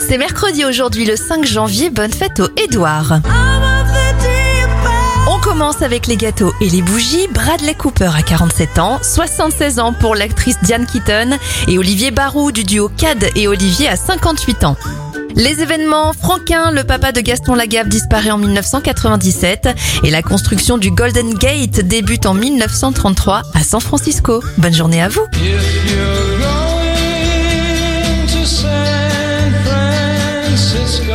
C'est mercredi aujourd'hui le 5 janvier, bonne fête au Édouard. On commence avec les gâteaux et les bougies. Bradley Cooper a 47 ans, 76 ans pour l'actrice Diane Keaton et Olivier Barou du duo Cad et Olivier a 58 ans. Les événements, Franquin, le papa de Gaston Lagaffe, disparaît en 1997 et la construction du Golden Gate débute en 1933 à San Francisco. Bonne journée à vous. Francisco,